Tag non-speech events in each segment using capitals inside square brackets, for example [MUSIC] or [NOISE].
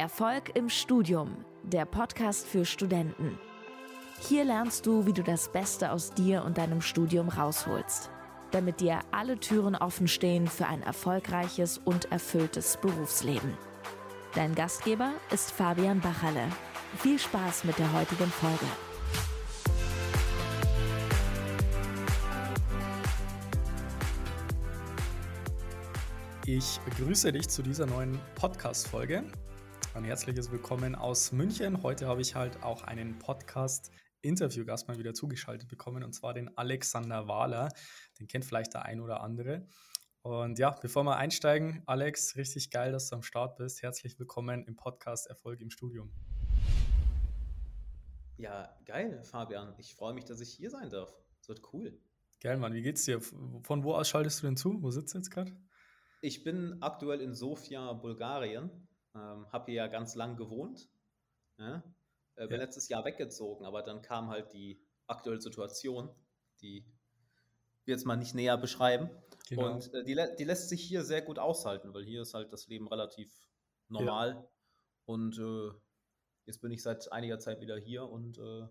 Erfolg im Studium, der Podcast für Studenten. Hier lernst du, wie du das Beste aus dir und deinem Studium rausholst, damit dir alle Türen offen stehen für ein erfolgreiches und erfülltes Berufsleben. Dein Gastgeber ist Fabian Bachalle. Viel Spaß mit der heutigen Folge. Ich begrüße dich zu dieser neuen Podcast-Folge. Ein herzliches Willkommen aus München. Heute habe ich halt auch einen Podcast-Interviewgast mal wieder zugeschaltet bekommen, und zwar den Alexander Wahler. Den kennt vielleicht der ein oder andere. Und ja, bevor wir einsteigen, Alex, richtig geil, dass du am Start bist. Herzlich willkommen im Podcast Erfolg im Studium. Ja, geil, Fabian. Ich freue mich, dass ich hier sein darf. Es wird cool. Geil, Mann. Wie geht's dir? Von wo aus schaltest du denn zu? Wo sitzt du jetzt gerade? Ich bin aktuell in Sofia, Bulgarien. Ähm, habe hier ja ganz lang gewohnt. Ja? Äh, bin ja. letztes Jahr weggezogen, aber dann kam halt die aktuelle Situation, die wir jetzt mal nicht näher beschreiben. Genau. Und äh, die, die, lässt sich hier sehr gut aushalten, weil hier ist halt das Leben relativ normal. Ja. Und äh, jetzt bin ich seit einiger Zeit wieder hier und äh,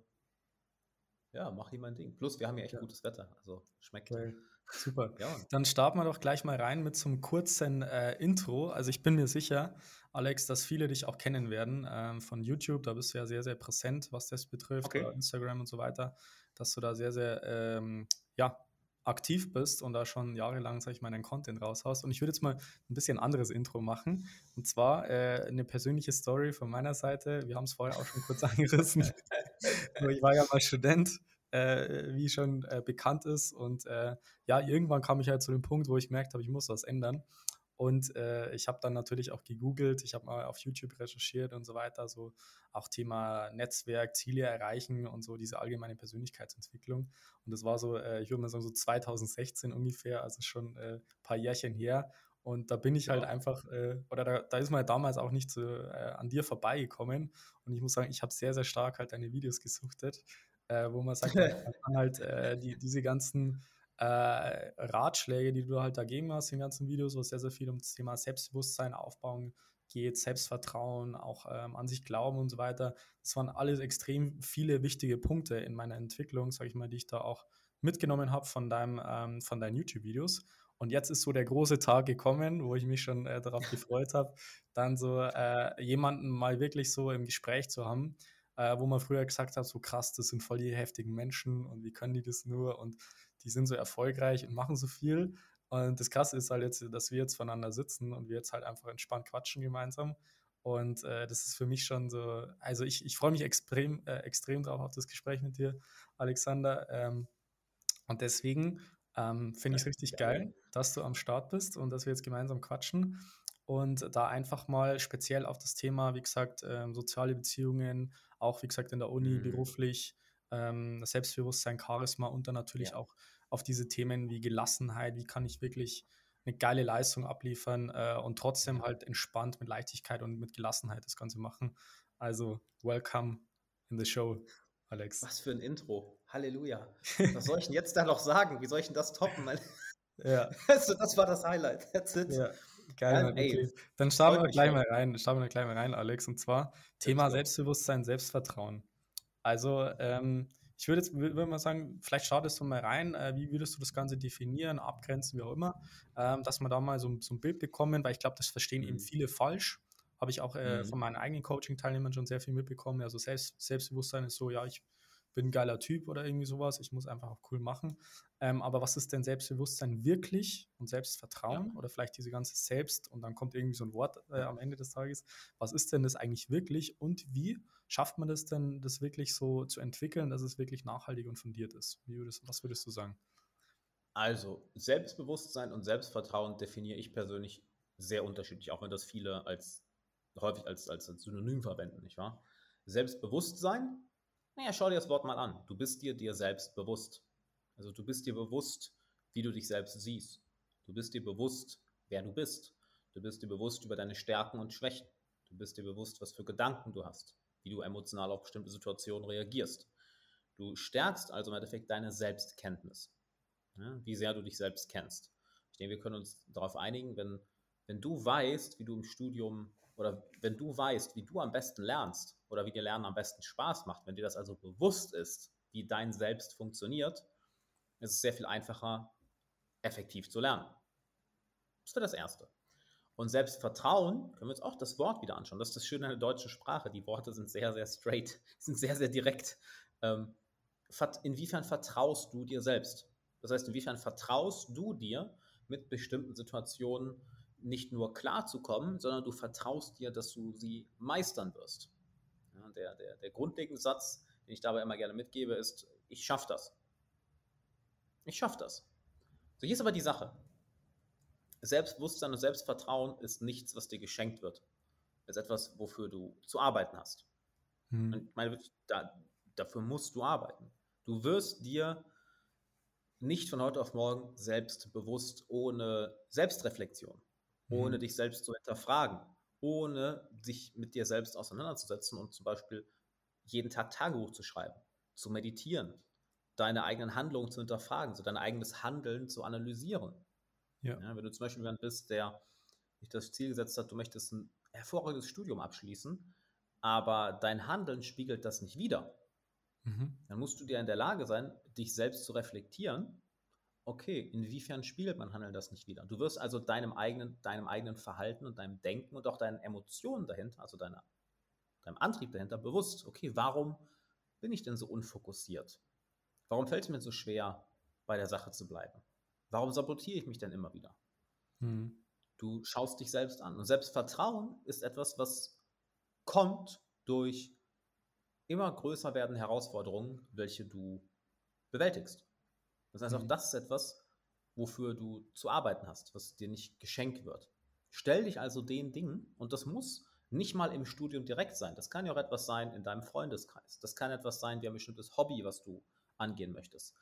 ja, mach hier mein Ding. Plus, wir haben ja echt ja. gutes Wetter, also schmeckt. Okay. Super. Ja. Dann starten wir doch gleich mal rein mit so einem kurzen äh, Intro. Also ich bin mir sicher, Alex, dass viele dich auch kennen werden ähm, von YouTube. Da bist du ja sehr, sehr präsent, was das betrifft, okay. Instagram und so weiter, dass du da sehr, sehr ähm, ja, aktiv bist und da schon jahrelang, sag ich mal, deinen Content raushaust. Und ich würde jetzt mal ein bisschen anderes Intro machen. Und zwar äh, eine persönliche Story von meiner Seite. Wir haben es vorher auch schon kurz [LAUGHS] angerissen. [LAUGHS] ich war ja mal Student äh, wie schon äh, bekannt ist. Und äh, ja, irgendwann kam ich halt zu dem Punkt, wo ich gemerkt habe, ich muss was ändern. Und äh, ich habe dann natürlich auch gegoogelt, ich habe mal auf YouTube recherchiert und so weiter, so auch Thema Netzwerk, Ziele erreichen und so diese allgemeine Persönlichkeitsentwicklung. Und das war so, äh, ich würde mal sagen, so 2016 ungefähr, also schon ein äh, paar Jährchen her. Und da bin ich halt einfach, äh, oder da, da, ist man damals auch nicht so, äh, an dir vorbeigekommen. Und ich muss sagen, ich habe sehr, sehr stark halt deine Videos gesuchtet äh, wo man sagt, [LAUGHS] man kann halt äh, die, diese ganzen äh, Ratschläge, die du halt da geben hast in den ganzen Videos, wo es sehr, sehr viel um das Thema Selbstbewusstsein aufbauen geht, Selbstvertrauen, auch ähm, an sich glauben und so weiter. Das waren alles extrem viele wichtige Punkte in meiner Entwicklung, sage ich mal, die ich da auch mitgenommen habe von, deinem, ähm, von deinen YouTube-Videos. Und jetzt ist so der große Tag gekommen, wo ich mich schon äh, darauf gefreut habe, dann so äh, jemanden mal wirklich so im Gespräch zu haben, äh, wo man früher gesagt hat, so krass, das sind voll die heftigen Menschen und wie können die das nur und die sind so erfolgreich und machen so viel. Und das Krasse ist halt jetzt, dass wir jetzt voneinander sitzen und wir jetzt halt einfach entspannt quatschen gemeinsam. Und äh, das ist für mich schon so, also ich, ich freue mich extrem, äh, extrem drauf auf das Gespräch mit dir, Alexander. Ähm, und deswegen ähm, finde ich es richtig geil, dass du am Start bist und dass wir jetzt gemeinsam quatschen und da einfach mal speziell auf das Thema, wie gesagt, ähm, soziale Beziehungen, auch wie gesagt in der Uni, mhm. beruflich, ähm, Selbstbewusstsein, Charisma und dann natürlich ja. auch auf diese Themen wie Gelassenheit, wie kann ich wirklich eine geile Leistung abliefern äh, und trotzdem halt entspannt mit Leichtigkeit und mit Gelassenheit das Ganze machen. Also, welcome in the show. Alex. Was für ein Intro. Halleluja. [LAUGHS] Was soll ich denn jetzt da noch sagen? Wie soll ich denn das toppen? ja. [LAUGHS] Also, das war das Highlight. That's it. Ja. Geil, ja, okay. Dann starten wir gleich mal rein. Starten wir gleich mal rein, Alex. Und zwar Thema Selbstbewusstsein, Selbstvertrauen. Also, ähm, ich würde jetzt würde mal sagen, vielleicht startest du mal rein. Äh, wie würdest du das Ganze definieren, abgrenzen, wie auch immer, ähm, dass wir da mal so, so ein Bild bekommen, weil ich glaube, das verstehen mhm. eben viele falsch. Habe ich auch äh, mhm. von meinen eigenen Coaching-Teilnehmern schon sehr viel mitbekommen. Also Selbst, Selbstbewusstsein ist so, ja, ich bin ein geiler Typ oder irgendwie sowas, ich muss einfach auch cool machen. Ähm, aber was ist denn Selbstbewusstsein wirklich und Selbstvertrauen ja. oder vielleicht diese ganze Selbst und dann kommt irgendwie so ein Wort äh, am Ende des Tages. Was ist denn das eigentlich wirklich und wie schafft man das denn, das wirklich so zu entwickeln, dass es wirklich nachhaltig und fundiert ist? Würdest, was würdest du sagen? Also, Selbstbewusstsein und Selbstvertrauen definiere ich persönlich sehr unterschiedlich, auch wenn das viele als häufig als, als, als Synonym verwenden, nicht wahr? Selbstbewusstsein naja, schau dir das Wort mal an. Du bist dir dir selbst bewusst. Also du bist dir bewusst, wie du dich selbst siehst. Du bist dir bewusst, wer du bist. Du bist dir bewusst über deine Stärken und Schwächen. Du bist dir bewusst, was für Gedanken du hast, wie du emotional auf bestimmte Situationen reagierst. Du stärkst also im Endeffekt deine Selbstkenntnis, ja, wie sehr du dich selbst kennst. Ich denke, wir können uns darauf einigen, wenn, wenn du weißt, wie du im Studium oder wenn du weißt, wie du am besten lernst oder wie dir Lernen am besten Spaß macht, wenn dir das also bewusst ist, wie dein Selbst funktioniert, ist es sehr viel einfacher, effektiv zu lernen. Das wäre das Erste. Und Selbstvertrauen, können wir uns auch das Wort wieder anschauen. Das ist das Schöne an der deutschen Sprache. Die Worte sind sehr, sehr straight, [LAUGHS] sind sehr, sehr direkt. Ähm, inwiefern vertraust du dir selbst? Das heißt, inwiefern vertraust du dir, mit bestimmten Situationen nicht nur klarzukommen, sondern du vertraust dir, dass du sie meistern wirst. Ja, der, der, der grundlegende Satz, den ich dabei immer gerne mitgebe, ist, ich schaffe das. Ich schaffe das. So, hier ist aber die Sache. Selbstbewusstsein und Selbstvertrauen ist nichts, was dir geschenkt wird. Es ist etwas, wofür du zu arbeiten hast. Hm. Und meine, da, dafür musst du arbeiten. Du wirst dir nicht von heute auf morgen selbstbewusst, ohne Selbstreflexion, ohne dich selbst zu hinterfragen, ohne sich mit dir selbst auseinanderzusetzen und zum Beispiel jeden Tag Tagebuch zu schreiben, zu meditieren, deine eigenen Handlungen zu hinterfragen, so dein eigenes Handeln zu analysieren. Ja. Ja, wenn du zum Beispiel jemand bist, der sich das Ziel gesetzt hat, du möchtest ein hervorragendes Studium abschließen, aber dein Handeln spiegelt das nicht wider, Mhm. Dann musst du dir in der Lage sein, dich selbst zu reflektieren. Okay, inwiefern spiegelt mein Handeln das nicht wieder? Du wirst also deinem eigenen, deinem eigenen Verhalten und deinem Denken und auch deinen Emotionen dahinter, also deiner, deinem Antrieb dahinter bewusst. Okay, warum bin ich denn so unfokussiert? Warum fällt es mir so schwer, bei der Sache zu bleiben? Warum sabotiere ich mich denn immer wieder? Mhm. Du schaust dich selbst an. Und Selbstvertrauen ist etwas, was kommt durch immer größer werden Herausforderungen, welche du bewältigst. Das heißt, auch mhm. das ist etwas, wofür du zu arbeiten hast, was dir nicht geschenkt wird. Stell dich also den Dingen, und das muss nicht mal im Studium direkt sein. Das kann ja auch etwas sein in deinem Freundeskreis. Das kann etwas sein wie ein bestimmtes Hobby, was du angehen möchtest.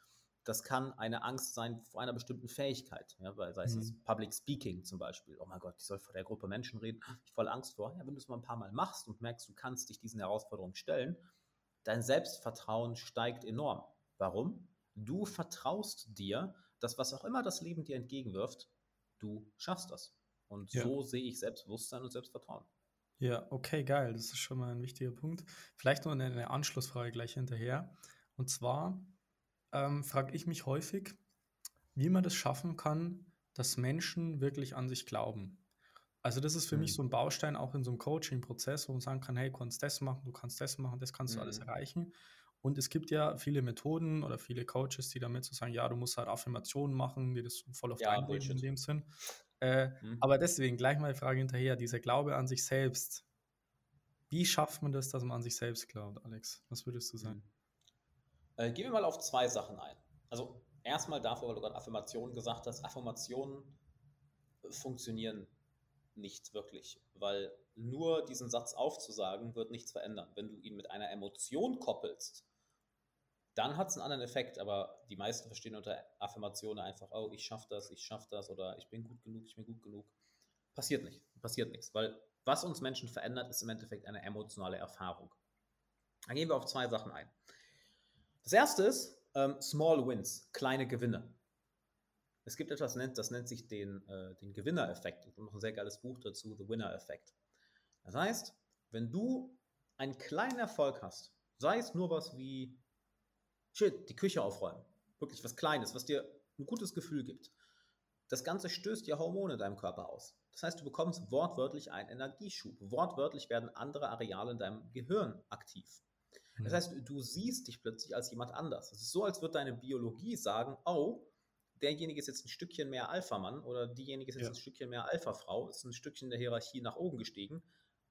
Das kann eine Angst sein vor einer bestimmten Fähigkeit, ja, sei es mhm. Public Speaking zum Beispiel. Oh mein Gott, ich soll vor der Gruppe Menschen reden, ich voll Angst vor. Ja, wenn du es mal ein paar Mal machst und merkst, du kannst dich diesen Herausforderungen stellen, dein Selbstvertrauen steigt enorm. Warum? Du vertraust dir, dass was auch immer das Leben dir entgegenwirft, du schaffst das. Und ja. so sehe ich Selbstbewusstsein und Selbstvertrauen. Ja, okay, geil. Das ist schon mal ein wichtiger Punkt. Vielleicht noch eine Anschlussfrage gleich hinterher. Und zwar ähm, frage ich mich häufig, wie man das schaffen kann, dass Menschen wirklich an sich glauben. Also das ist für mhm. mich so ein Baustein auch in so einem Coaching-Prozess, wo man sagen kann, hey, du kannst das machen, du kannst das machen, das kannst mhm. du alles erreichen. Und es gibt ja viele Methoden oder viele Coaches, die damit so sagen, ja, du musst halt Affirmationen machen, die das voll auf ja, einreden in dem Sinn. Äh, mhm. Aber deswegen gleich mal die Frage hinterher, dieser Glaube an sich selbst. Wie schafft man das, dass man an sich selbst glaubt, Alex? Was würdest du sagen? Mhm. Äh, gehen wir mal auf zwei Sachen ein. Also erstmal dafür, weil du gerade Affirmationen gesagt hast. Affirmationen funktionieren nicht wirklich, weil nur diesen Satz aufzusagen wird nichts verändern. Wenn du ihn mit einer Emotion koppelst, dann hat es einen anderen Effekt, aber die meisten verstehen unter Affirmationen einfach, oh, ich schaffe das, ich schaffe das oder ich bin gut genug, ich bin gut genug. Passiert nicht, passiert nichts, weil was uns Menschen verändert, ist im Endeffekt eine emotionale Erfahrung. Dann gehen wir auf zwei Sachen ein. Das erste ist ähm, Small Wins, kleine Gewinne. Es gibt etwas, das nennt sich den, äh, den Gewinner-Effekt. Ich habe noch ein sehr geiles Buch dazu, The Winner-Effekt. Das heißt, wenn du einen kleinen Erfolg hast, sei es nur was wie, shit, die Küche aufräumen, wirklich was Kleines, was dir ein gutes Gefühl gibt, das Ganze stößt dir Hormone in deinem Körper aus. Das heißt, du bekommst wortwörtlich einen Energieschub. Wortwörtlich werden andere Areale in deinem Gehirn aktiv. Das hm. heißt, du siehst dich plötzlich als jemand anders. Es ist so, als würde deine Biologie sagen, oh, derjenige ist jetzt ein Stückchen mehr Alpha-Mann oder diejenige ist jetzt ja. ein Stückchen mehr Alpha-Frau, ist ein Stückchen der Hierarchie nach oben gestiegen.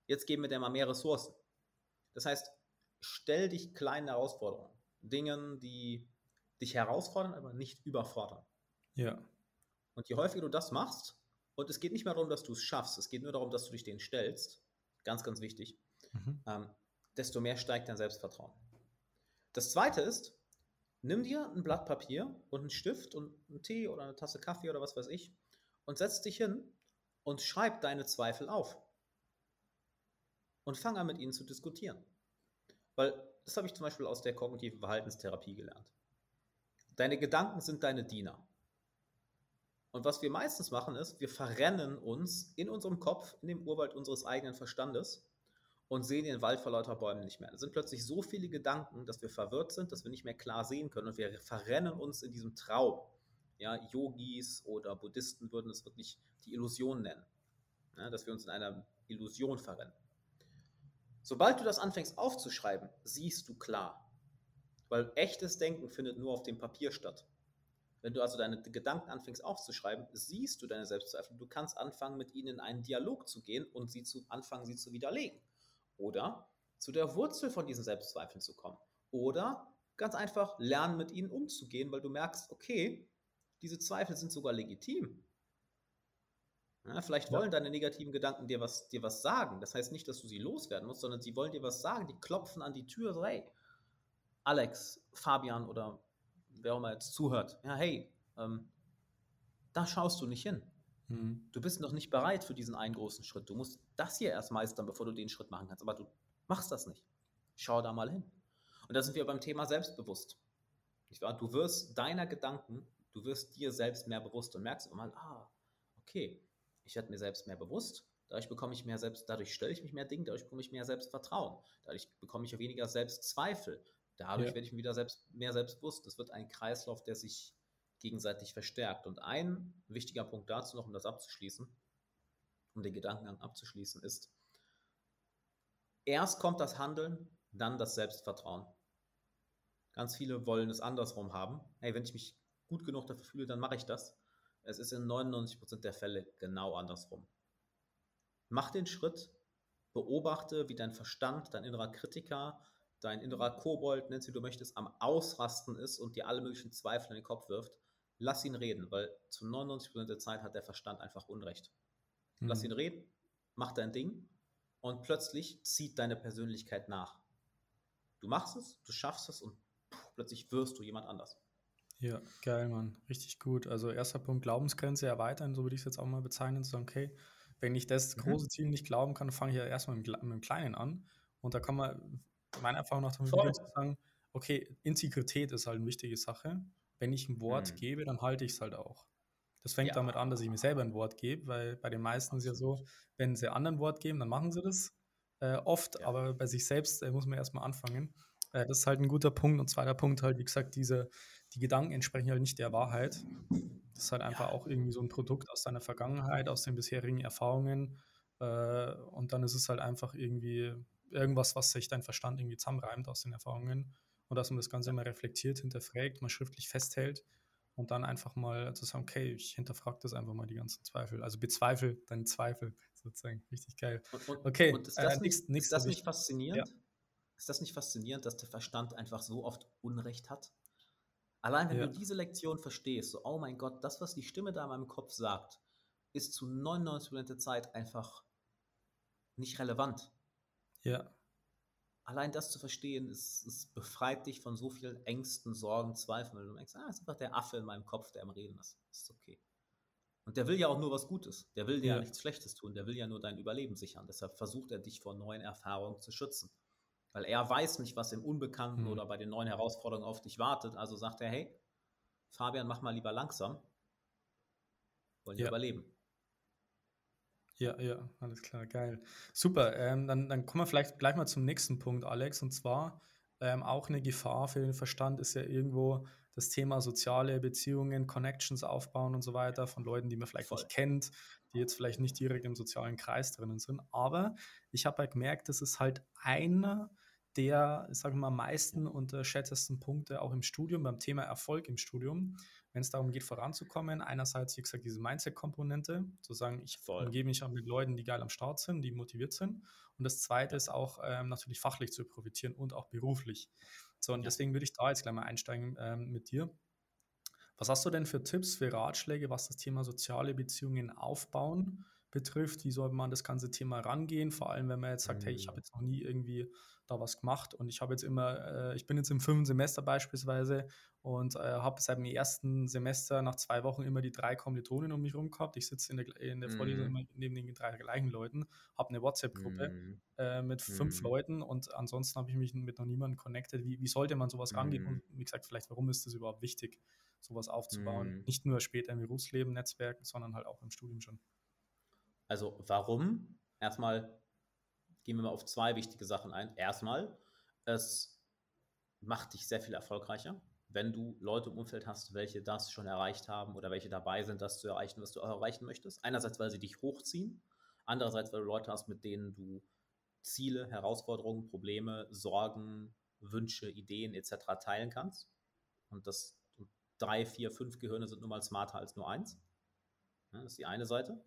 Jetzt geben wir der mal mehr Ressourcen. Das heißt, stell dich kleinen Herausforderungen, Dingen, die dich herausfordern, aber nicht überfordern. Ja. Und je häufiger du das machst, und es geht nicht mehr darum, dass du es schaffst, es geht nur darum, dass du dich denen stellst, ganz, ganz wichtig, mhm. ähm, desto mehr steigt dein Selbstvertrauen. Das zweite ist, Nimm dir ein Blatt Papier und einen Stift und einen Tee oder eine Tasse Kaffee oder was weiß ich und setz dich hin und schreib deine Zweifel auf. Und fang an mit ihnen zu diskutieren. Weil das habe ich zum Beispiel aus der kognitiven Verhaltenstherapie gelernt. Deine Gedanken sind deine Diener. Und was wir meistens machen ist, wir verrennen uns in unserem Kopf, in dem Urwald unseres eigenen Verstandes und sehen den Wald vor lauter Bäumen nicht mehr. Es sind plötzlich so viele Gedanken, dass wir verwirrt sind, dass wir nicht mehr klar sehen können und wir verrennen uns in diesem Traum. Ja, Yogis oder Buddhisten würden es wirklich die Illusion nennen, ja, dass wir uns in einer Illusion verrennen. Sobald du das anfängst aufzuschreiben, siehst du klar. Weil echtes Denken findet nur auf dem Papier statt. Wenn du also deine Gedanken anfängst aufzuschreiben, siehst du deine Selbstzweifel. Du kannst anfangen, mit ihnen in einen Dialog zu gehen und sie zu anfangen, sie zu widerlegen. Oder zu der Wurzel von diesen Selbstzweifeln zu kommen. Oder ganz einfach lernen, mit ihnen umzugehen, weil du merkst, okay, diese Zweifel sind sogar legitim. Ja, vielleicht wollen ja. deine negativen Gedanken dir was, dir was sagen. Das heißt nicht, dass du sie loswerden musst, sondern sie wollen dir was sagen. Die klopfen an die Tür, so, hey, Alex, Fabian oder wer auch immer jetzt zuhört. Ja, hey, ähm, da schaust du nicht hin. Mhm. Du bist noch nicht bereit für diesen einen großen Schritt. Du musst das hier erst meistern, bevor du den Schritt machen kannst. Aber du machst das nicht. Schau da mal hin. Und da sind wir beim Thema Selbstbewusst. Du wirst deiner Gedanken, du wirst dir selbst mehr bewusst und merkst immer mal, ah, okay, ich werde mir selbst mehr bewusst. Dadurch bekomme ich mehr selbst, dadurch stelle ich mich mehr Dinge, dadurch bekomme ich mehr Selbstvertrauen. Dadurch bekomme ich weniger Selbstzweifel. Dadurch ja. werde ich mir wieder selbst, mehr selbstbewusst. Das wird ein Kreislauf, der sich gegenseitig verstärkt. Und ein wichtiger Punkt dazu noch, um das abzuschließen, um den Gedankengang abzuschließen, ist, erst kommt das Handeln, dann das Selbstvertrauen. Ganz viele wollen es andersrum haben. Hey, wenn ich mich gut genug dafür fühle, dann mache ich das. Es ist in 99% der Fälle genau andersrum. Mach den Schritt, beobachte, wie dein Verstand, dein innerer Kritiker, dein innerer Kobold, nennst wie du möchtest, am Ausrasten ist und dir alle möglichen Zweifel in den Kopf wirft lass ihn reden, weil zu 99% der Zeit hat der Verstand einfach Unrecht. Mhm. Lass ihn reden, mach dein Ding und plötzlich zieht deine Persönlichkeit nach. Du machst es, du schaffst es und plötzlich wirst du jemand anders. Ja, geil, Mann. Richtig gut. Also erster Punkt, Glaubensgrenze erweitern, so würde ich es jetzt auch mal bezeichnen, zu sagen, okay, wenn ich das mhm. große Ziel nicht glauben kann, fange ich ja erstmal mit, mit dem Kleinen an. Und da kann man meiner Erfahrung nach damit sagen, okay, Integrität ist halt eine wichtige Sache wenn ich ein Wort mhm. gebe, dann halte ich es halt auch. Das fängt ja. damit an, dass ich mir selber ein Wort gebe, weil bei den meisten ist ja so, wenn sie anderen Wort geben, dann machen sie das äh, oft, ja. aber bei sich selbst äh, muss man erstmal anfangen. Äh, das ist halt ein guter Punkt. Und zweiter Punkt halt, wie gesagt, diese, die Gedanken entsprechen halt nicht der Wahrheit. Das ist halt einfach ja. auch irgendwie so ein Produkt aus deiner Vergangenheit, aus den bisherigen Erfahrungen. Äh, und dann ist es halt einfach irgendwie irgendwas, was sich dein Verstand irgendwie zusammenreimt aus den Erfahrungen und dass man das Ganze mal reflektiert, hinterfragt, mal schriftlich festhält und dann einfach mal zu sagen, okay, ich hinterfrage das einfach mal die ganzen Zweifel. Also bezweifel deine Zweifel [LAUGHS] sozusagen. Richtig geil. Und, okay, und ist das, äh, nicht, nix, ist das nicht faszinierend? Ja. Ist das nicht faszinierend, dass der Verstand einfach so oft Unrecht hat? Allein wenn ja. du diese Lektion verstehst, so, oh mein Gott, das, was die Stimme da in meinem Kopf sagt, ist zu 99% der Zeit einfach nicht relevant. Ja allein das zu verstehen, es, es, befreit dich von so vielen Ängsten, Sorgen, Zweifeln, weil du denkst, ah, es ist einfach der Affe in meinem Kopf, der am Reden ist. Das ist okay. Und der will ja auch nur was Gutes. Der will dir ja. ja nichts Schlechtes tun. Der will ja nur dein Überleben sichern. Deshalb versucht er dich vor neuen Erfahrungen zu schützen. Weil er weiß nicht, was im Unbekannten mhm. oder bei den neuen Herausforderungen auf dich wartet. Also sagt er, hey, Fabian, mach mal lieber langsam. Wollen ja. überleben. Ja, ja, alles klar, geil. Super, ähm, dann, dann kommen wir vielleicht gleich mal zum nächsten Punkt, Alex. Und zwar ähm, auch eine Gefahr für den Verstand ist ja irgendwo das Thema soziale Beziehungen, Connections aufbauen und so weiter von Leuten, die man vielleicht Voll. nicht kennt, die jetzt vielleicht nicht direkt im sozialen Kreis drinnen sind. Aber ich habe halt gemerkt, das ist halt einer der, sagen wir mal, meisten unterschätztesten Punkte auch im Studium, beim Thema Erfolg im Studium, wenn es darum geht, voranzukommen. Einerseits, wie gesagt, diese Mindset-Komponente, zu sagen, ich Voll. umgebe mich auch mit Leuten, die geil am Start sind, die motiviert sind. Und das Zweite ist auch ähm, natürlich fachlich zu profitieren und auch beruflich. So, und ja. deswegen würde ich da jetzt gleich mal einsteigen ähm, mit dir. Was hast du denn für Tipps, für Ratschläge, was das Thema soziale Beziehungen aufbauen betrifft? Wie soll man das ganze Thema rangehen? Vor allem, wenn man jetzt sagt, mhm. hey, ich habe mhm. jetzt noch nie irgendwie da was gemacht und ich habe jetzt immer, äh, ich bin jetzt im fünften Semester beispielsweise und äh, habe seit dem ersten Semester nach zwei Wochen immer die drei Kommilitonen um mich herum gehabt. Ich sitze in der, in der Vorlesung mm. neben den drei gleichen Leuten, habe eine WhatsApp-Gruppe mm. äh, mit fünf mm. Leuten und ansonsten habe ich mich mit noch niemandem connected. Wie, wie sollte man sowas rangehen und wie gesagt, vielleicht, warum ist das überhaupt wichtig? sowas aufzubauen. Mhm. Nicht nur später im Berufsleben Netzwerken, sondern halt auch im Studium schon. Also warum? Erstmal gehen wir mal auf zwei wichtige Sachen ein. Erstmal, es macht dich sehr viel erfolgreicher, wenn du Leute im Umfeld hast, welche das schon erreicht haben oder welche dabei sind, das zu erreichen, was du erreichen möchtest. Einerseits, weil sie dich hochziehen, andererseits, weil du Leute hast, mit denen du Ziele, Herausforderungen, Probleme, Sorgen, Wünsche, Ideen etc. teilen kannst. Und das drei, vier, fünf Gehirne sind nun mal smarter als nur eins. das ist die eine Seite.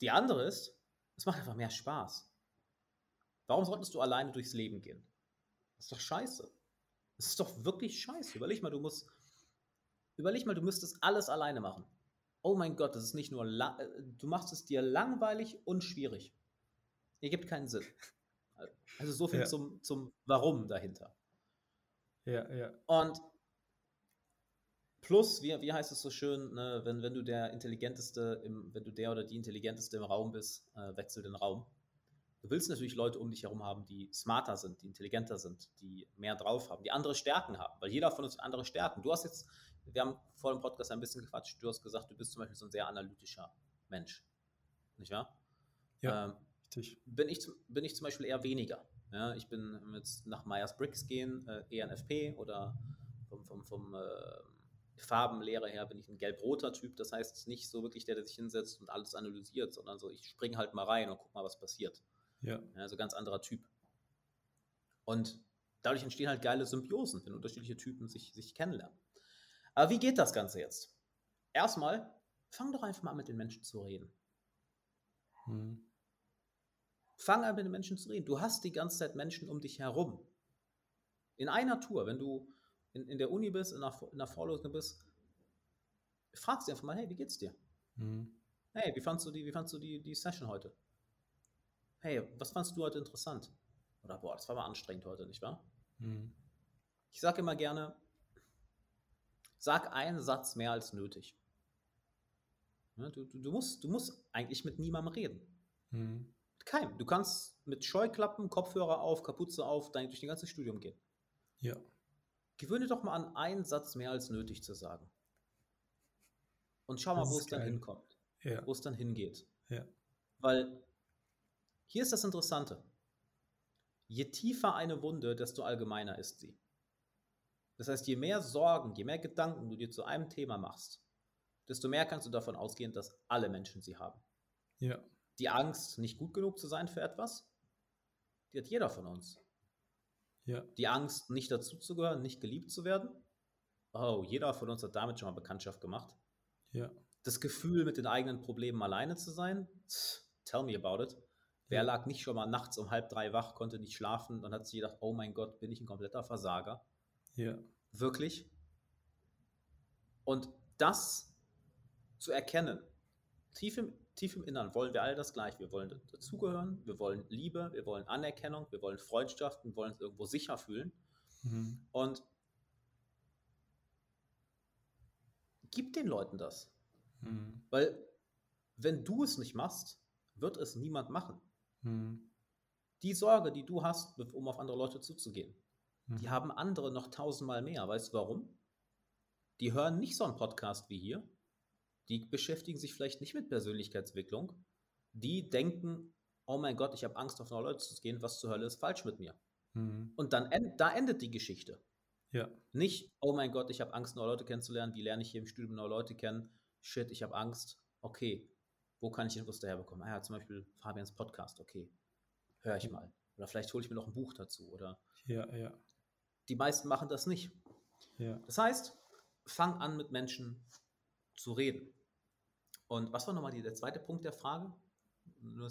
Die andere ist, es macht einfach mehr Spaß. Warum solltest du alleine durchs Leben gehen? Das ist doch scheiße. Das ist doch wirklich scheiße. Überleg mal, du musst, überleg mal, du müsstest alles alleine machen. Oh mein Gott, das ist nicht nur, äh, du machst es dir langweilig und schwierig. Ihr gibt keinen Sinn. Also so viel ja. zum, zum Warum dahinter. Ja, ja. Und plus, wie, wie heißt es so schön, ne, wenn, wenn du der Intelligenteste, im, wenn du der oder die Intelligenteste im Raum bist, äh, wechsel den Raum. Du willst natürlich Leute um dich herum haben, die smarter sind, die intelligenter sind, die mehr drauf haben, die andere Stärken haben, weil jeder von uns hat andere Stärken. Du hast jetzt, wir haben vor dem Podcast ein bisschen gequatscht, du hast gesagt, du bist zum Beispiel so ein sehr analytischer Mensch. Nicht wahr? Ja, ähm, richtig. Bin ich, bin ich zum Beispiel eher weniger. Ja, ich bin jetzt nach Myers-Briggs gehen, äh, ENFP oder vom, vom, vom äh, Farbenlehre her bin ich ein gelb-roter Typ. Das heißt nicht so wirklich der, der sich hinsetzt und alles analysiert, sondern so, ich springe halt mal rein und guck mal, was passiert. Ja. Also ganz anderer Typ. Und dadurch entstehen halt geile Symbiosen, wenn unterschiedliche Typen sich, sich kennenlernen. Aber wie geht das Ganze jetzt? Erstmal, fang doch einfach mal an, mit den Menschen zu reden. Hm. Fang an, mit den Menschen zu reden. Du hast die ganze Zeit Menschen um dich herum. In einer Tour, wenn du in, in der Uni bist, in einer, in einer Vorlesung bist, fragst du einfach mal, hey, wie geht's dir? Hm. Hey, wie fandst du die, wie fandst du die, die Session heute? hey, was fandest du heute interessant? Oder boah, das war mal anstrengend heute, nicht wahr? Mhm. Ich sage immer gerne, sag einen Satz mehr als nötig. Ja, du, du, du, musst, du musst eigentlich mit niemandem reden. Mhm. Mit keinem. Du kannst mit Scheuklappen, Kopfhörer auf, Kapuze auf, dein, durch den ganzen Studium gehen. Ja. Gewöhne doch mal an, einen Satz mehr als nötig zu sagen. Und schau mal, wo es dann hinkommt. Ja. Wo es dann hingeht. Ja. Weil hier ist das Interessante. Je tiefer eine Wunde, desto allgemeiner ist sie. Das heißt, je mehr Sorgen, je mehr Gedanken du dir zu einem Thema machst, desto mehr kannst du davon ausgehen, dass alle Menschen sie haben. Ja. Die Angst, nicht gut genug zu sein für etwas, die hat jeder von uns. Ja. Die Angst, nicht dazuzugehören, nicht geliebt zu werden. Oh, jeder von uns hat damit schon mal Bekanntschaft gemacht. Ja. Das Gefühl, mit den eigenen Problemen alleine zu sein. Tell me about it. Wer lag nicht schon mal nachts um halb drei wach, konnte nicht schlafen und hat sich gedacht, oh mein Gott, bin ich ein kompletter Versager? Ja. Wirklich? Und das zu erkennen, tief im, tief im Innern wollen wir alle das gleich. Wir wollen dazugehören, wir wollen Liebe, wir wollen Anerkennung, wir wollen Freundschaft, wir wollen uns irgendwo sicher fühlen. Mhm. Und gib den Leuten das. Mhm. Weil wenn du es nicht machst, wird es niemand machen. Mhm. Die Sorge, die du hast, um auf andere Leute zuzugehen, mhm. die haben andere noch tausendmal mehr. Weißt du warum? Die hören nicht so einen Podcast wie hier. Die beschäftigen sich vielleicht nicht mit Persönlichkeitsentwicklung. Die denken, oh mein Gott, ich habe Angst, auf neue Leute zu gehen. Was zur Hölle ist falsch mit mir? Mhm. Und dann da endet die Geschichte. Ja. Nicht, oh mein Gott, ich habe Angst, neue Leute kennenzulernen. Wie lerne ich hier im Studium neue Leute kennen? Shit, ich habe Angst. Okay, wo kann ich Infos daherbekommen? Ah ja, zum Beispiel Fabians Podcast, okay. Höre ich mal. Oder vielleicht hole ich mir noch ein Buch dazu. Oder ja, ja. Die meisten machen das nicht. Ja. Das heißt, fang an mit Menschen zu reden. Und was war nochmal die, der zweite Punkt der Frage?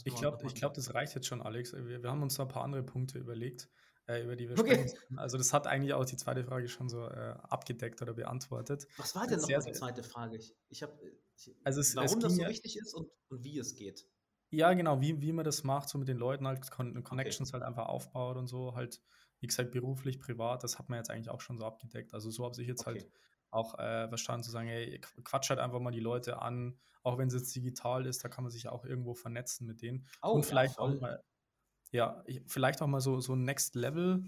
Ich glaube, glaub, das reicht jetzt schon, Alex. Wir, wir haben uns noch ein paar andere Punkte überlegt äh, über die wir okay. sprechen. Also das hat eigentlich auch die zweite Frage schon so äh, abgedeckt oder beantwortet. Was war denn noch die zweite Frage? Ich, ich habe, also es, warum es das so ja, wichtig ist und, und wie es geht. Ja, genau, wie, wie man das macht, so mit den Leuten halt Connections okay. halt einfach aufbaut und so, halt, wie gesagt, beruflich, privat, das hat man jetzt eigentlich auch schon so abgedeckt. Also so habe ich jetzt halt okay. halt auch äh, verstanden zu sagen, hey, quatsch halt einfach mal die Leute an, auch wenn es jetzt digital ist, da kann man sich auch irgendwo vernetzen mit denen. Oh, und vielleicht ja, auch mal ja, vielleicht auch mal so, so Next Level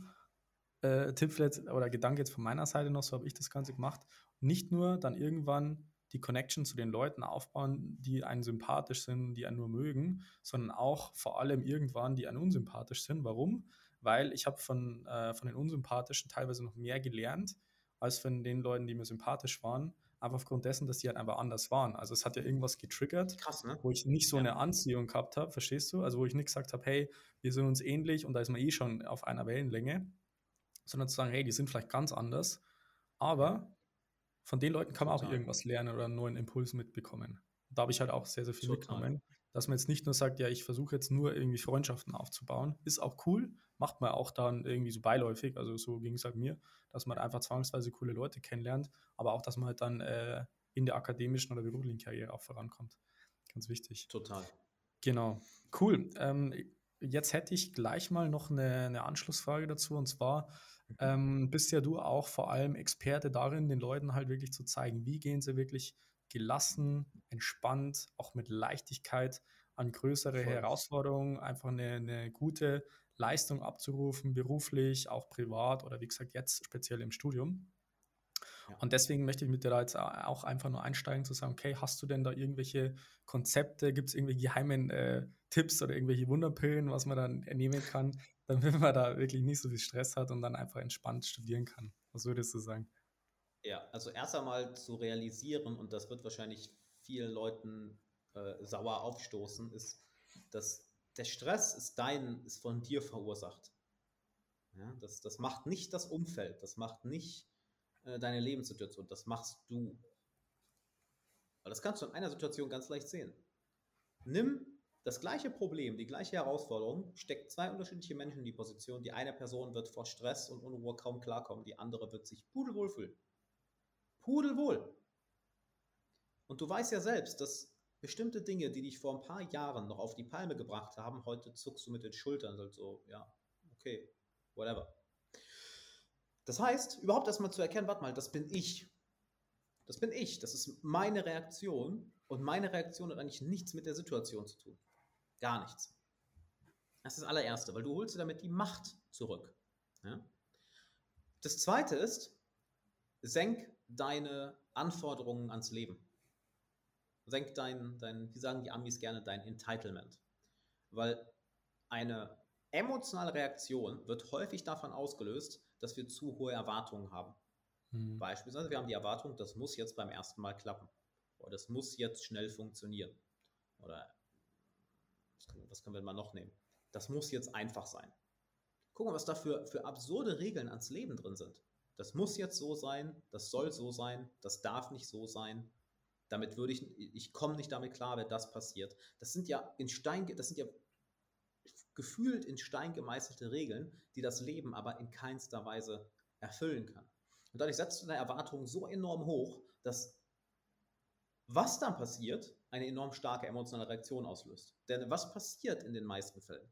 äh, Tipp jetzt, oder Gedanke jetzt von meiner Seite noch, so habe ich das Ganze gemacht. Nicht nur dann irgendwann die Connection zu den Leuten aufbauen, die einen sympathisch sind, die einen nur mögen, sondern auch vor allem irgendwann, die einen unsympathisch sind. Warum? Weil ich habe von, äh, von den Unsympathischen teilweise noch mehr gelernt, als von den Leuten, die mir sympathisch waren. Einfach aufgrund dessen, dass die halt einfach anders waren. Also es hat ja irgendwas getriggert, Krass, ne? wo ich nicht so Ja. eine Anziehung gehabt habe, verstehst du? Also wo ich nicht gesagt habe, hey, wir sind uns ähnlich und da ist man eh schon auf einer Wellenlänge, sondern zu sagen, hey, die sind vielleicht ganz anders, aber von den Leuten kann man auch Total. irgendwas lernen oder einen neuen Impuls mitbekommen. Da habe ich halt auch sehr, sehr viel Total. mitgenommen, dass man jetzt nicht nur sagt, ja, ich versuche jetzt nur irgendwie Freundschaften aufzubauen. Ist auch cool, macht man auch dann irgendwie so beiläufig, also so ging es halt mir, dass man einfach zwangsweise coole Leute kennenlernt, aber auch, dass man halt dann äh, in der akademischen oder beruflichen Karriere auch vorankommt. Ganz wichtig. Total. Genau, cool. Ähm, jetzt hätte ich gleich mal noch eine, eine Anschlussfrage dazu und zwar ähm, bist ja du auch vor allem Experte darin, den Leuten halt wirklich zu zeigen, wie gehen sie wirklich gelassen, entspannt, auch mit Leichtigkeit an größere Voll. Herausforderungen, einfach eine, eine gute Leistung abzurufen, beruflich, auch privat oder wie gesagt jetzt speziell im Studium. Ja. Und deswegen möchte ich mit dir da jetzt auch einfach nur einsteigen, zu sagen, okay, hast du denn da irgendwelche Konzepte, gibt es irgendwelche geheimen äh, Tipps oder irgendwelche Wunderpillen, was man dann nehmen kann, [LAUGHS] damit man da wirklich nicht so viel Stress hat und dann einfach entspannt studieren kann? Was würdest du sagen? Ja, also erst einmal zu realisieren, und das wird wahrscheinlich vielen Leuten äh, sauer aufstoßen, ist, dass der Stress ist dein, ist von dir verursacht. Ja, das, das macht nicht das Umfeld, das macht nicht äh, deine Lebenssituation, das machst du. Weil das kannst du in einer Situation ganz leicht sehen. Nimm das gleiche Problem, die gleiche Herausforderung, steckt zwei unterschiedliche Menschen in die Position. Die eine Person wird vor Stress und Unruhe kaum klarkommen, die andere wird sich pudelwohl fühlen. Pudelwohl. Und du weißt ja selbst, dass bestimmte Dinge, die dich vor ein paar Jahren noch auf die Palme gebracht haben, heute zuckst du mit den Schultern, halt so, ja, okay, whatever. Das heißt, überhaupt erstmal zu erkennen, warte mal, das bin ich. Das bin ich. Das ist meine Reaktion. Und meine Reaktion hat eigentlich nichts mit der Situation zu tun. Gar nichts. Das ist das allererste, weil du holst dir damit die Macht zurück. Ja? Das zweite ist, senk deine Anforderungen ans Leben. Senk dein, dein, wie sagen die Amis gerne, dein Entitlement. Weil eine emotionale Reaktion wird häufig davon ausgelöst, dass wir zu hohe Erwartungen haben. Hm. Beispielsweise, wir haben die Erwartung, das muss jetzt beim ersten Mal klappen. Oder das muss jetzt schnell funktionieren. Oder was können, wir mal noch nehmen? Das muss jetzt einfach sein. Guck mal, was da für, für absurde Regeln ans Leben drin sind. Das muss jetzt so sein, das soll so sein, das darf nicht so sein. Damit würde ich, ich komme nicht damit klar, wenn das passiert. Das sind ja in Stein, das sind ja gefühlt in Stein gemeißelte Regeln, die das Leben aber in keinster Weise erfüllen kann. Und dadurch setzt du deine Erwartungen so enorm hoch, dass was dann passiert, eine enorm starke emotionale Reaktion auslöst. Denn was passiert in den meisten Fällen?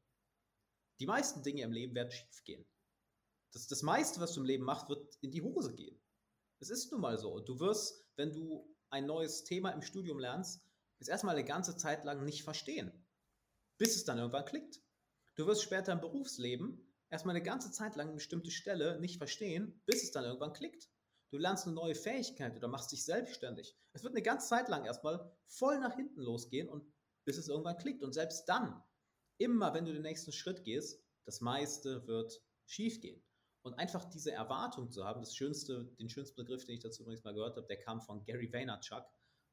Die meisten Dinge im Leben werden schief gehen. Das, das meiste, was du im Leben machst, wird in die Hose gehen. Es ist nun mal so. Du wirst, wenn du ein neues Thema im Studium lernst, es erstmal eine ganze Zeit lang nicht verstehen, bis es dann irgendwann klickt. Du wirst später im Berufsleben erstmal eine ganze Zeit lang eine bestimmte Stelle nicht verstehen, bis es dann irgendwann klickt. Du lernst eine neue Fähigkeit oder machst dich selbstständig. Es wird eine ganze Zeit lang erstmal voll nach hinten losgehen und bis es irgendwann klickt. Und selbst dann, immer wenn du den nächsten Schritt gehst, das meiste wird schief gehen. Und einfach diese Erwartung zu haben, das schönste, den schönsten Begriff, den ich dazu übrigens mal gehört habe, der kam von Gary Vaynerchuk.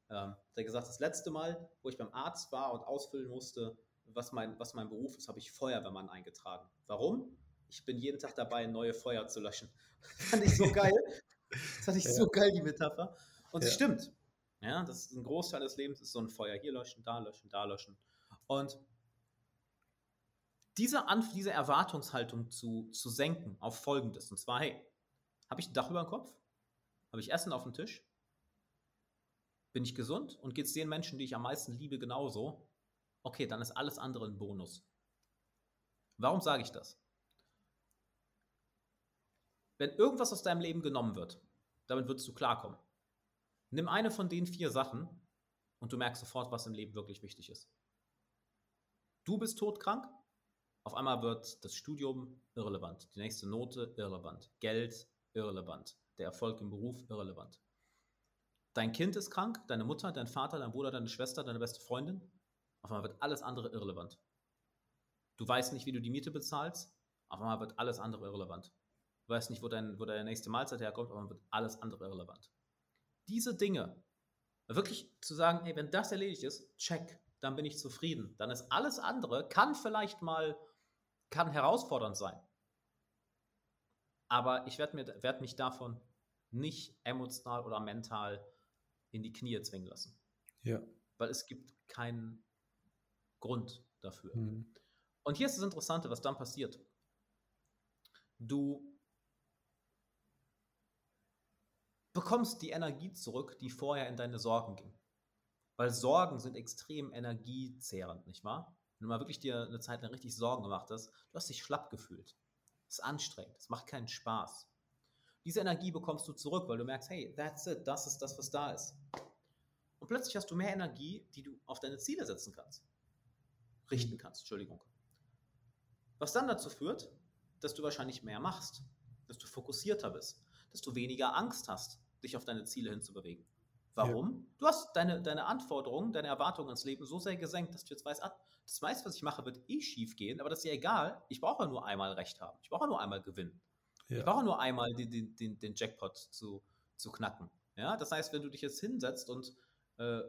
Ähm, der gesagt, das letzte Mal, wo ich beim Arzt war und ausfüllen musste, was mein, was mein Beruf ist, habe ich Feuerwehrmann eingetragen. Warum? Ich bin jeden Tag dabei, neue Feuer zu löschen. [LAUGHS] Das fand ich so [LAUGHS] geil. Das fand ich ja. so geil, die Metapher. Und es ja. stimmt. Ja, das ist ein Großteil des Lebens, ist so ein Feuer. Hier löschen, da löschen, da löschen. Und diese, Anf diese Erwartungshaltung zu, zu senken auf Folgendes. Und zwar, hey, habe ich ein Dach über dem Kopf? Habe ich Essen auf dem Tisch? Bin ich gesund? Und geht es den Menschen, die ich am meisten liebe, genauso? Okay, dann ist alles andere ein Bonus. Warum sage ich das? Wenn irgendwas aus deinem Leben genommen wird, damit würdest du klarkommen. Nimm eine von den vier Sachen und du merkst sofort, was im Leben wirklich wichtig ist. Du bist todkrank, Auf einmal wird das Studium irrelevant, die nächste Note irrelevant, Geld irrelevant, der Erfolg im Beruf irrelevant. Dein Kind ist krank, deine Mutter, dein Vater, dein Bruder, deine Schwester, deine beste Freundin. Auf einmal wird alles andere irrelevant. Du weißt nicht, wie du die Miete bezahlst. Auf einmal wird alles andere irrelevant. Du weißt nicht, wo, dein, wo deine nächste Mahlzeit herkommt. Auf einmal wird alles andere irrelevant. Diese Dinge, wirklich zu sagen, hey, wenn das erledigt ist, check, dann bin ich zufrieden. Dann ist alles andere, kann vielleicht mal, kann herausfordernd sein. Aber ich werde werd mich davon nicht emotional oder mental in die Knie zwingen lassen. Ja. Weil es gibt keinen Grund dafür. Mhm. Und hier ist das Interessante, was dann passiert. Du bekommst die Energie zurück, die vorher in deine Sorgen ging. Weil Sorgen sind extrem energiezehrend, nicht wahr? Wenn du mal wirklich dir eine Zeit lang richtig Sorgen gemacht hast, du hast dich schlapp gefühlt. Es ist anstrengend, es macht keinen Spaß. Diese Energie bekommst du zurück, weil du merkst, hey, that's it, das ist das, was da ist. Und plötzlich hast du mehr Energie, die du auf deine Ziele setzen kannst. Richten kannst, Entschuldigung. Was dann dazu führt, dass du wahrscheinlich mehr machst, dass du fokussierter bist, dass du weniger Angst hast, dich auf deine Ziele hinzubewegen. Warum? Ja. Du hast deine, deine Anforderungen, deine Erwartungen ans Leben so sehr gesenkt, dass du jetzt weißt, ah, das meiste, was ich mache, wird eh schief gehen, aber das ist ja egal. Ich brauche nur einmal Recht haben. Ich brauche nur einmal gewinnen. Ja. Ich brauche nur einmal den, den, den, Jackpot zu, zu knacken. Ja? Das heißt, wenn du dich jetzt hinsetzt und äh,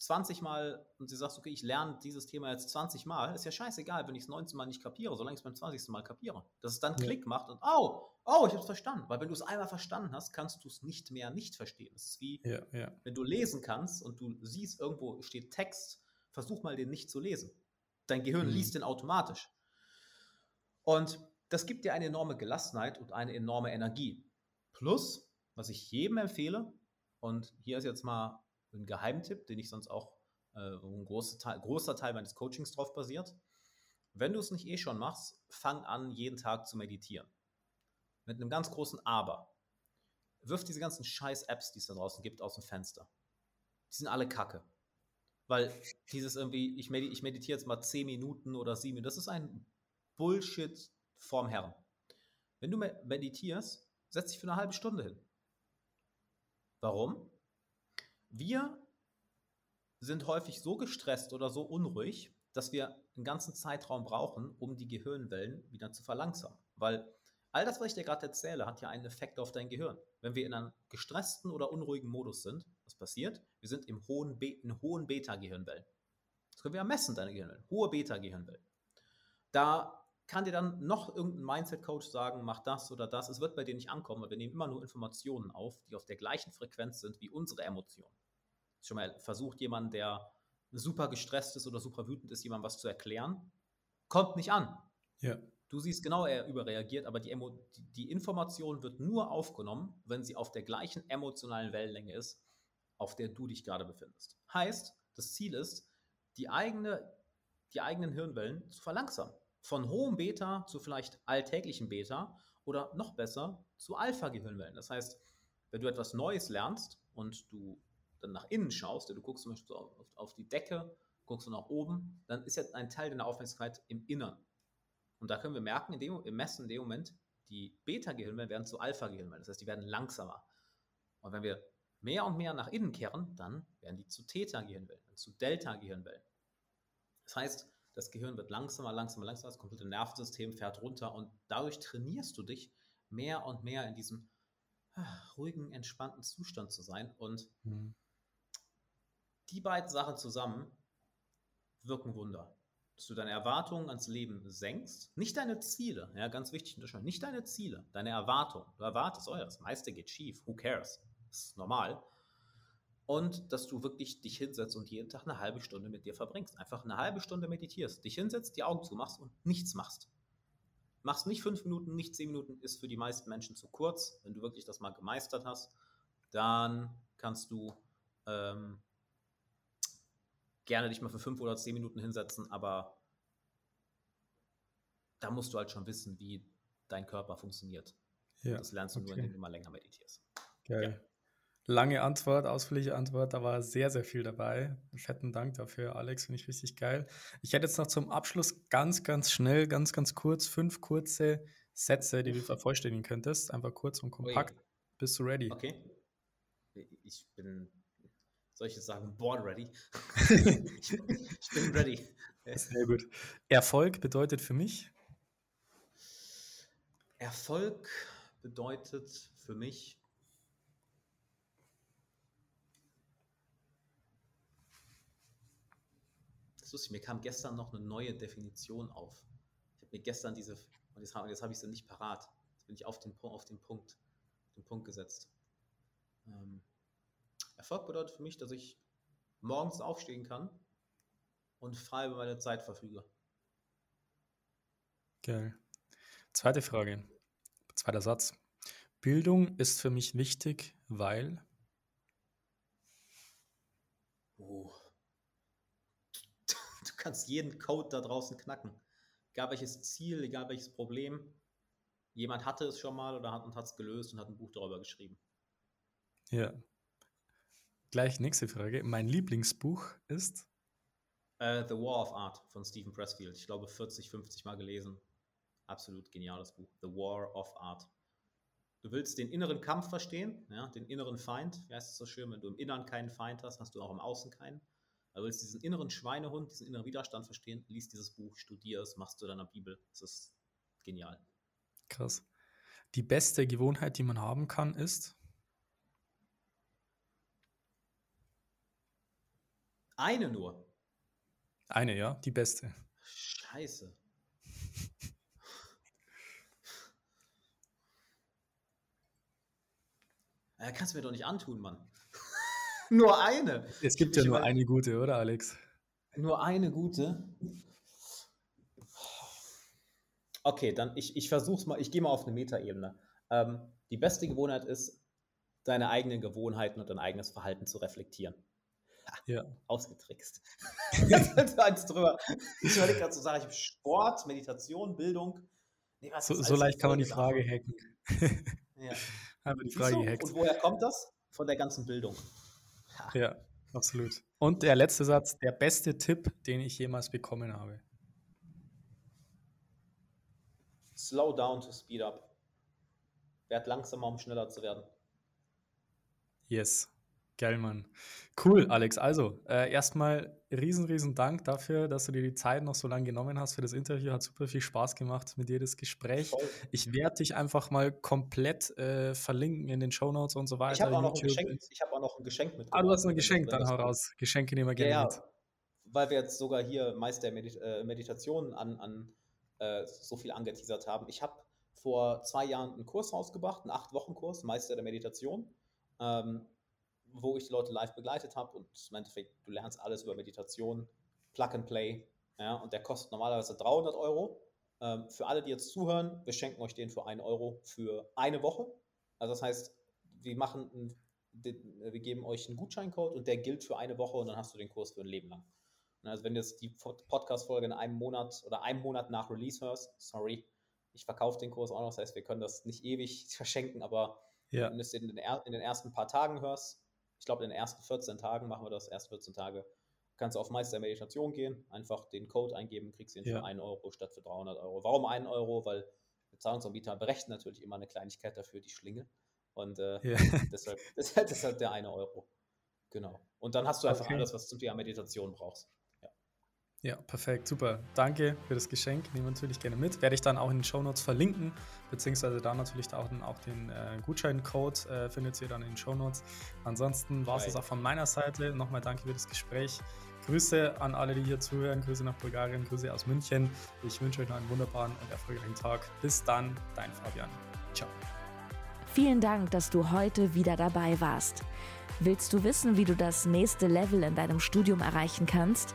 20 Mal und sie sagst, okay, ich lerne dieses Thema jetzt 20 Mal, ist ja scheißegal, wenn ich es 19 Mal nicht kapiere, solange ich es beim 20. Mal kapiere. Dass es dann ja. Klick macht und, oh, oh, ich habe es verstanden. Weil wenn du es einmal verstanden hast, kannst du es nicht mehr nicht verstehen. Es ist wie, ja, ja. wenn du lesen kannst und du siehst, irgendwo steht Text, versuch mal den nicht zu lesen. Dein Gehirn mhm. liest den automatisch. Und das gibt dir eine enorme Gelassenheit und eine enorme Energie. Plus, was ich jedem empfehle, und hier ist jetzt mal ein Geheimtipp, den ich sonst auch äh, ein großer Teil, großer Teil meines Coachings drauf basiert. Wenn du es nicht eh schon machst, fang an, jeden Tag zu meditieren. Mit einem ganz großen Aber. Wirf diese ganzen scheiß Apps, die es da draußen gibt, aus dem Fenster. Die sind alle kacke. Weil dieses irgendwie, ich, meditiere, ich meditiere jetzt mal 10 Minuten oder 7 Minuten, das ist ein Bullshit vorm Herrn. Wenn du meditierst, setz dich für eine halbe Stunde hin. Warum? Wir sind häufig so gestresst oder so unruhig, dass wir einen ganzen Zeitraum brauchen, um die Gehirnwellen wieder zu verlangsamen. Weil all das, was ich dir gerade erzähle, hat ja einen Effekt auf dein Gehirn. Wenn wir in einem gestressten oder unruhigen Modus sind, was passiert? Wir sind im hohen Be in hohen Beta-Gehirnwellen. Das können wir ja messen, deine Gehirnwellen. Hohe Beta-Gehirnwellen. Da kann dir dann noch irgendein Mindset-Coach sagen, mach das oder das. Es wird bei dir nicht ankommen, weil wir nehmen immer nur Informationen auf, die auf der gleichen Frequenz sind wie unsere Emotionen. Schon mal versucht jemand, der super gestresst ist oder super wütend ist, jemandem was zu erklären, kommt nicht an. Ja. Du siehst genau, er überreagiert, aber die, Emo die Information wird nur aufgenommen, wenn sie auf der gleichen emotionalen Wellenlänge ist, auf der du dich gerade befindest. Heißt, das Ziel ist, die, eigene, die eigenen Hirnwellen zu verlangsamen von hohem Beta zu vielleicht alltäglichen Beta oder noch besser zu Alpha-Gehirnwellen. Das heißt, wenn du etwas Neues lernst und du dann nach innen schaust, du guckst zum Beispiel auf, die Decke, guckst du nach oben, dann ist ja ein Teil deiner Aufmerksamkeit im Innern. Und da können wir merken, in dem, im Messen in dem Moment, die Beta-Gehirnwellen werden zu Alpha-Gehirnwellen. Das heißt, die werden langsamer. Und wenn wir mehr und mehr nach innen kehren, dann werden die zu Theta-Gehirnwellen, zu Delta-Gehirnwellen. Das heißt, das Gehirn wird langsamer, langsamer, langsamer, das komplette Nervensystem fährt runter und dadurch trainierst du dich mehr und mehr in diesem ah, ruhigen, entspannten Zustand zu sein und mhm. die beiden Sachen zusammen wirken Wunder. Dass du deine Erwartungen ans Leben senkst, nicht deine Ziele, ja, ganz wichtig nicht deine Ziele, deine Erwartungen. Du erwartest, oh ja, das meiste geht schief, who cares? Das ist normal und dass du wirklich dich hinsetzt und jeden Tag eine halbe Stunde mit dir verbringst. Einfach eine halbe Stunde meditierst, dich hinsetzt, die Augen zumachst und nichts machst. Machst nicht fünf Minuten, nicht zehn Minuten, ist für die meisten Menschen zu kurz. Wenn du wirklich das mal gemeistert hast, dann kannst du ähm, gerne dich mal für fünf oder zehn Minuten hinsetzen, aber da musst du halt schon wissen, wie dein Körper funktioniert. Ja, das lernst du okay. nur, indem du mal länger meditierst. Geil. Ja. Lange Antwort, ausführliche Antwort. Da war sehr, sehr viel dabei. Fetten Dank dafür, Alex. Finde ich richtig geil. Ich hätte jetzt noch zum Abschluss ganz, ganz schnell, ganz, ganz kurz fünf kurze Sätze, die du vervollständigen könntest. Einfach kurz und kompakt. Ui. Bist du ready? Okay. Ich bin, soll ich jetzt sagen, born ready? [LAUGHS] ich, ich bin ready. Sehr gut. Erfolg bedeutet für mich? Erfolg bedeutet für mich das lustig, mir kam gestern noch eine neue Definition auf. Ich habe mir gestern diese, und jetzt, habe ich sie nicht parat. Jetzt bin ich auf den, auf den Punkt, den Punkt gesetzt. Ähm, Erfolg bedeutet für mich, dass ich morgens aufstehen kann und frei über meine Zeit verfüge. Geil. Zweite Frage, zweiter Satz. Bildung ist für mich wichtig, weil. Oh. Kannst jeden Code da draußen knacken. Egal welches Ziel, egal welches Problem. Jemand hatte es schon mal oder hat es gelöst und hat ein Buch darüber geschrieben. Ja. Gleich nächste Frage. Mein Lieblingsbuch ist? Uh, The War of Art von Stephen Pressfield. Ich glaube 40, 50 Mal gelesen. Absolut geniales Buch. The War of Art. Du willst den inneren Kampf verstehen, ja, den inneren Feind. Wie heißt es so schön? Wenn du im Inneren keinen Feind hast, hast du auch im Außen keinen. Du willst diesen inneren Schweinehund, diesen inneren Widerstand verstehen, liest dieses Buch, studier es, machst du deiner Bibel. Das ist genial. Krass. Die beste Gewohnheit, die man haben kann, ist? Eine nur. Eine, ja, die beste. Scheiße. Ja, [LAUGHS] kannst du mir doch nicht antun, Mann. Nur eine. Es gibt ja nur eine gute, oder, Alex? Nur eine gute. Okay, dann ich, ich versuch's mal, ich gehe mal auf eine Metaebene. Ähm, die beste Gewohnheit ist, deine eigenen Gewohnheiten und dein eigenes Verhalten zu reflektieren. Ha, ja. Ausgetrickst. [LAUGHS] eins drüber. Ich überlege gerade zu sagen, ich habe Sport, Meditation, Bildung. Nee, so, so leicht kann man die Frage hacken. [LAUGHS] ja. Haben die Frage gehackt. Und woher kommt das? Von der ganzen Bildung. Ja, absolut. Und der letzte Satz, der beste Tipp, den ich jemals bekommen habe. Slow down to speed up. Werd langsamer, um schneller zu werden. Yes. Geil, Mann. Cool, Alex. Also, äh, erstmal riesen, riesen Dank dafür, dass du dir die Zeit noch so lange genommen hast für das Interview. Hat super viel Spaß gemacht mit dir, das Gespräch. Voll. Ich werde dich einfach mal komplett äh, verlinken in den Show Notes und so weiter. Ich habe auch, noch ein Geschenk, hab auch noch ein Geschenk mit. Ah, du hast ein Geschenk, dann hau raus. Geschenke nehmen wir gerne ja, mit. Weil wir jetzt sogar hier Meister Medit äh, Meditationen an, an äh, so viel angeteasert haben. Ich habe vor zwei Jahren einen Kurs rausgebracht, einen Acht-Wochen-Kurs, Meister der Meditation. Ähm, wo ich die Leute live begleitet habe und im Endeffekt, du lernst alles über Meditation, Plug and Play, ja, und der kostet normalerweise 300 Euro. Ähm, für alle, die jetzt zuhören, wir schenken euch den für 1 Euro für eine Woche. Also das heißt, wir machen, wir geben euch einen Gutscheincode und der gilt für eine Woche und dann hast du den Kurs für ein Leben lang. Also wenn du jetzt die Podcast-Folge in einem Monat oder einem Monat nach Release hörst, sorry, ich verkaufe den Kurs auch noch, das heißt, wir können das nicht ewig [LAUGHS] verschenken, aber ja. wenn du es in den, in den ersten paar Tagen hörst, ich glaube, in den ersten 14 Tagen machen wir das, erst 14 Tage. Kannst du auf Meister Meditation gehen, einfach den Code eingeben, kriegst ihn ja. für 1 Euro statt für 300 Euro. Warum 1 Euro? Weil Zahlungsanbieter berechnen natürlich immer eine Kleinigkeit dafür, die Schlinge. Und äh, ja. [LAUGHS] deshalb, [LAUGHS] deshalb, deshalb der 1 Euro. Genau. Und dann hast du einfach okay. alles, was du zum Thema Meditation brauchst. Ja, perfekt, super. Danke für das Geschenk. Nehmen wir natürlich gerne mit. Werde ich dann auch in den Show Notes verlinken, beziehungsweise da natürlich auch den, auch den äh, Gutscheincode äh, findet ihr dann in den Show Notes. Ansonsten war es das auch von meiner Seite. Nochmal danke für das Gespräch. Grüße an alle, die hier zuhören. Grüße nach Bulgarien, Grüße aus München. Ich wünsche euch noch einen wunderbaren und erfolgreichen Tag. Bis dann, dein Fabian. Ciao. Vielen Dank, dass du heute wieder dabei warst. Willst du wissen, wie du das nächste Level in deinem Studium erreichen kannst?